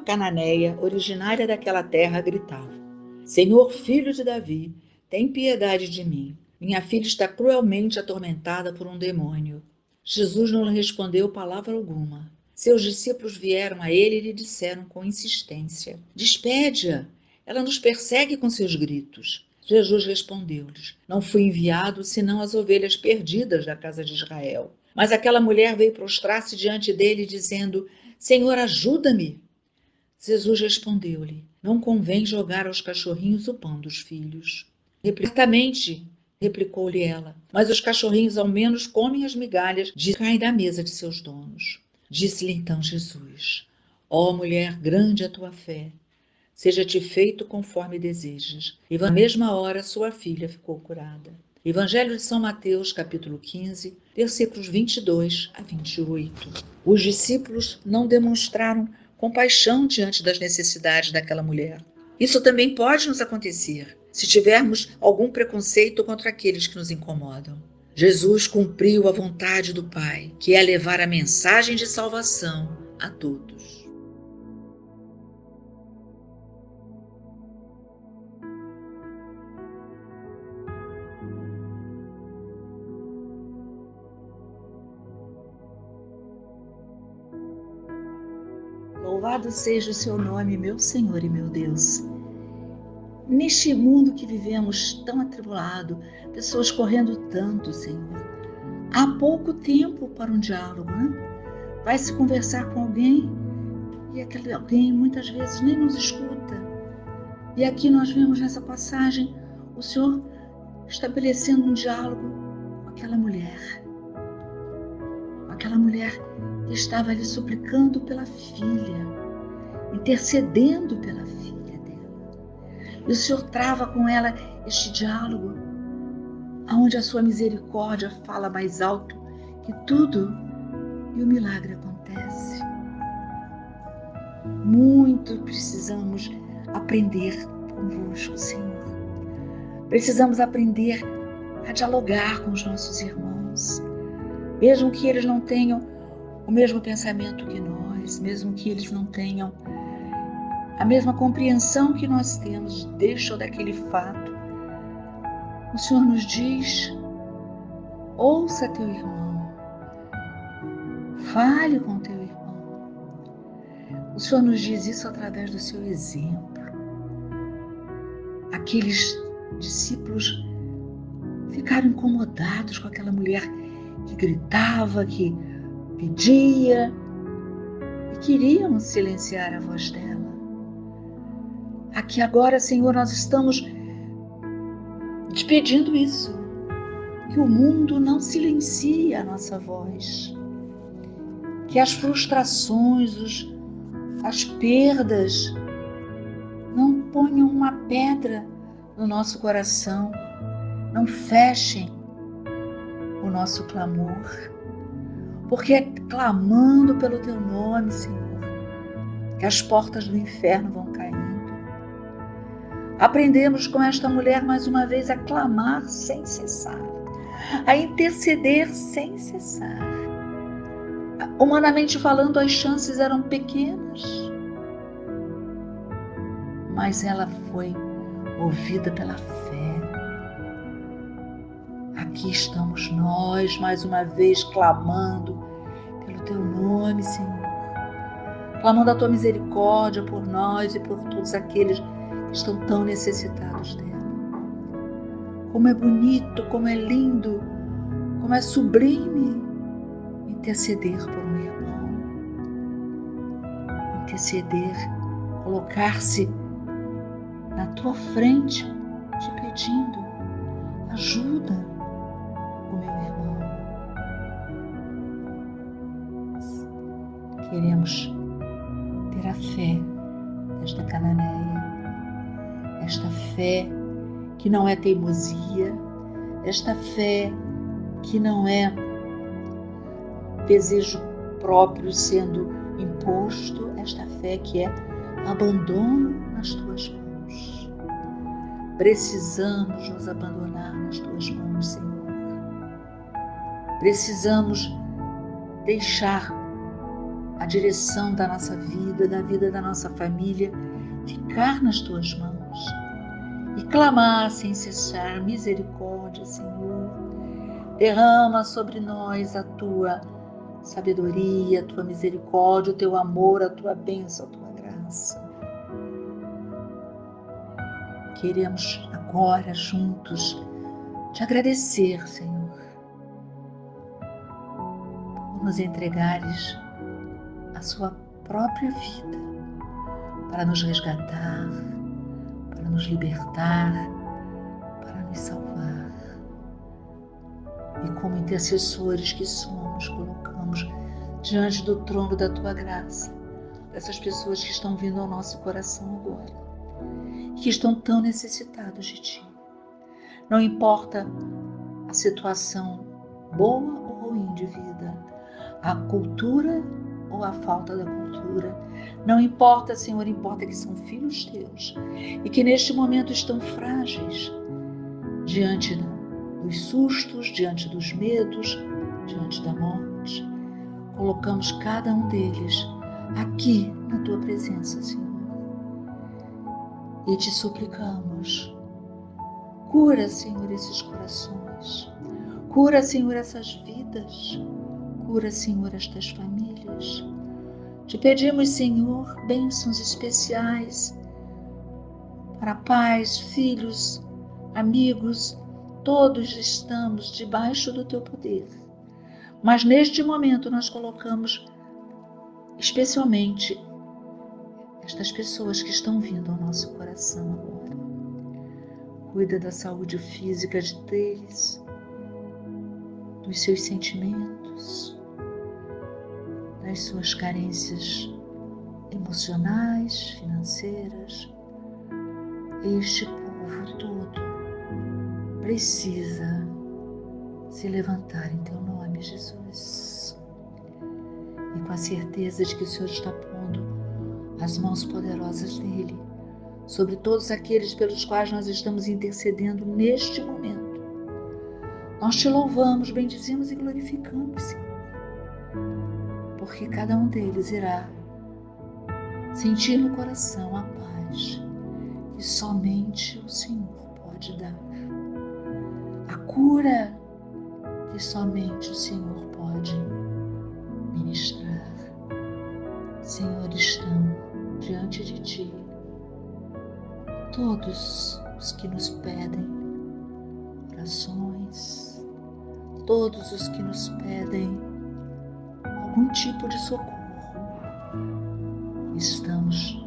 cananeia originária daquela terra gritava: Senhor, filho de Davi, tem piedade de mim. Minha filha está cruelmente atormentada por um demônio. Jesus não lhe respondeu palavra alguma. Seus discípulos vieram a ele e lhe disseram com insistência: Despede-a, ela nos persegue com seus gritos. Jesus respondeu-lhes: Não fui enviado senão as ovelhas perdidas da casa de Israel. Mas aquela mulher veio prostrar-se diante dele, dizendo: Senhor, ajuda-me. Jesus respondeu-lhe: Não convém jogar aos cachorrinhos o pão dos filhos. Replicamente, replicou-lhe ela, mas os cachorrinhos ao menos comem as migalhas de caem da mesa de seus donos. Disse-lhe então Jesus: Ó oh, mulher, grande é a tua fé, seja-te feito conforme desejas. E na mesma hora sua filha ficou curada. Evangelho de São Mateus, capítulo 15, versículos 22 a 28. Os discípulos não demonstraram compaixão diante das necessidades daquela mulher. Isso também pode nos acontecer se tivermos algum preconceito contra aqueles que nos incomodam. Jesus cumpriu a vontade do Pai, que é levar a mensagem de salvação a todos. Louvado seja o seu nome, meu Senhor e meu Deus. Neste mundo que vivemos tão atribulado, pessoas correndo tanto, Senhor, há pouco tempo para um diálogo, né? Vai se conversar com alguém e aquele alguém muitas vezes nem nos escuta. E aqui nós vemos nessa passagem o Senhor estabelecendo um diálogo com aquela mulher. Aquela mulher estava ali suplicando pela filha, intercedendo pela filha dela. E o Senhor trava com ela este diálogo, aonde a sua misericórdia fala mais alto que tudo e o milagre acontece. Muito precisamos aprender convosco, Senhor. Precisamos aprender a dialogar com os nossos irmãos, mesmo que eles não tenham o mesmo pensamento que nós, mesmo que eles não tenham a mesma compreensão que nós temos deste ou daquele fato. O Senhor nos diz: ouça teu irmão, fale com teu irmão. O Senhor nos diz isso através do seu exemplo. Aqueles discípulos ficaram incomodados com aquela mulher que gritava, que pedia e queriam silenciar a voz dela. Aqui agora, Senhor, nós estamos te pedindo isso, que o mundo não silencie a nossa voz, que as frustrações, os, as perdas não ponham uma pedra no nosso coração, não fechem o nosso clamor porque é clamando pelo teu nome, Senhor, que as portas do inferno vão caindo. Aprendemos com esta mulher mais uma vez a clamar sem cessar, a interceder sem cessar. Humanamente falando, as chances eram pequenas, mas ela foi movida pela fé aqui estamos nós mais uma vez clamando pelo teu nome, Senhor. Clamando a tua misericórdia por nós e por todos aqueles que estão tão necessitados dela. Como é bonito, como é lindo, como é sublime interceder por um irmão. Interceder, colocar-se na tua frente, te pedindo ajuda queremos ter a fé desta cananeia, esta fé que não é teimosia, esta fé que não é desejo próprio sendo imposto, esta fé que é abandono nas tuas mãos. Precisamos nos abandonar nas tuas mãos, Senhor. Precisamos deixar a direção da nossa vida, da vida da nossa família, ficar nas tuas mãos e clamar sem cessar misericórdia, Senhor. Derrama sobre nós a tua sabedoria, a tua misericórdia, o teu amor, a tua bênção, a tua graça. Queremos agora juntos te agradecer, Senhor, por nos entregares a sua própria vida para nos resgatar, para nos libertar, para nos salvar. E como intercessores que somos, colocamos diante do trono da tua graça essas pessoas que estão vindo ao nosso coração agora, que estão tão necessitados de ti. Não importa a situação boa ou ruim de vida, a cultura ou a falta da cultura. Não importa, Senhor, importa que são filhos teus e que neste momento estão frágeis diante dos sustos, diante dos medos, diante da morte. Colocamos cada um deles aqui na tua presença, Senhor. E te suplicamos Cura, Senhor, esses corações. Cura, Senhor, essas vidas. Cura, Senhor, estas famílias. Te pedimos, Senhor, bênçãos especiais para pais, filhos, amigos, todos estamos debaixo do teu poder. Mas neste momento nós colocamos especialmente estas pessoas que estão vindo ao nosso coração agora cuida da saúde física de deles, dos seus sentimentos, das suas carências emocionais, financeiras. Este povo todo precisa se levantar em teu nome, Jesus. E com a certeza de que o Senhor está pondo as mãos poderosas dele sobre todos aqueles pelos quais nós estamos intercedendo neste momento. Nós te louvamos, bendizemos e glorificamos, Senhor, porque cada um deles irá sentir no coração a paz que somente o Senhor pode dar, a cura que somente o Senhor pode ministrar. Senhor, estão diante de Ti todos os que nos pedem orações, todos os que nos pedem algum tipo de socorro. Estamos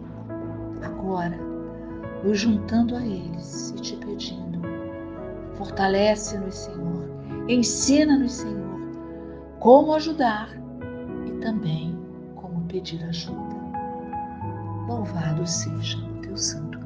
agora nos juntando a eles e te pedindo: fortalece-nos, Senhor, ensina-nos, Senhor, como ajudar e também como pedir ajuda. Louvado seja o teu santo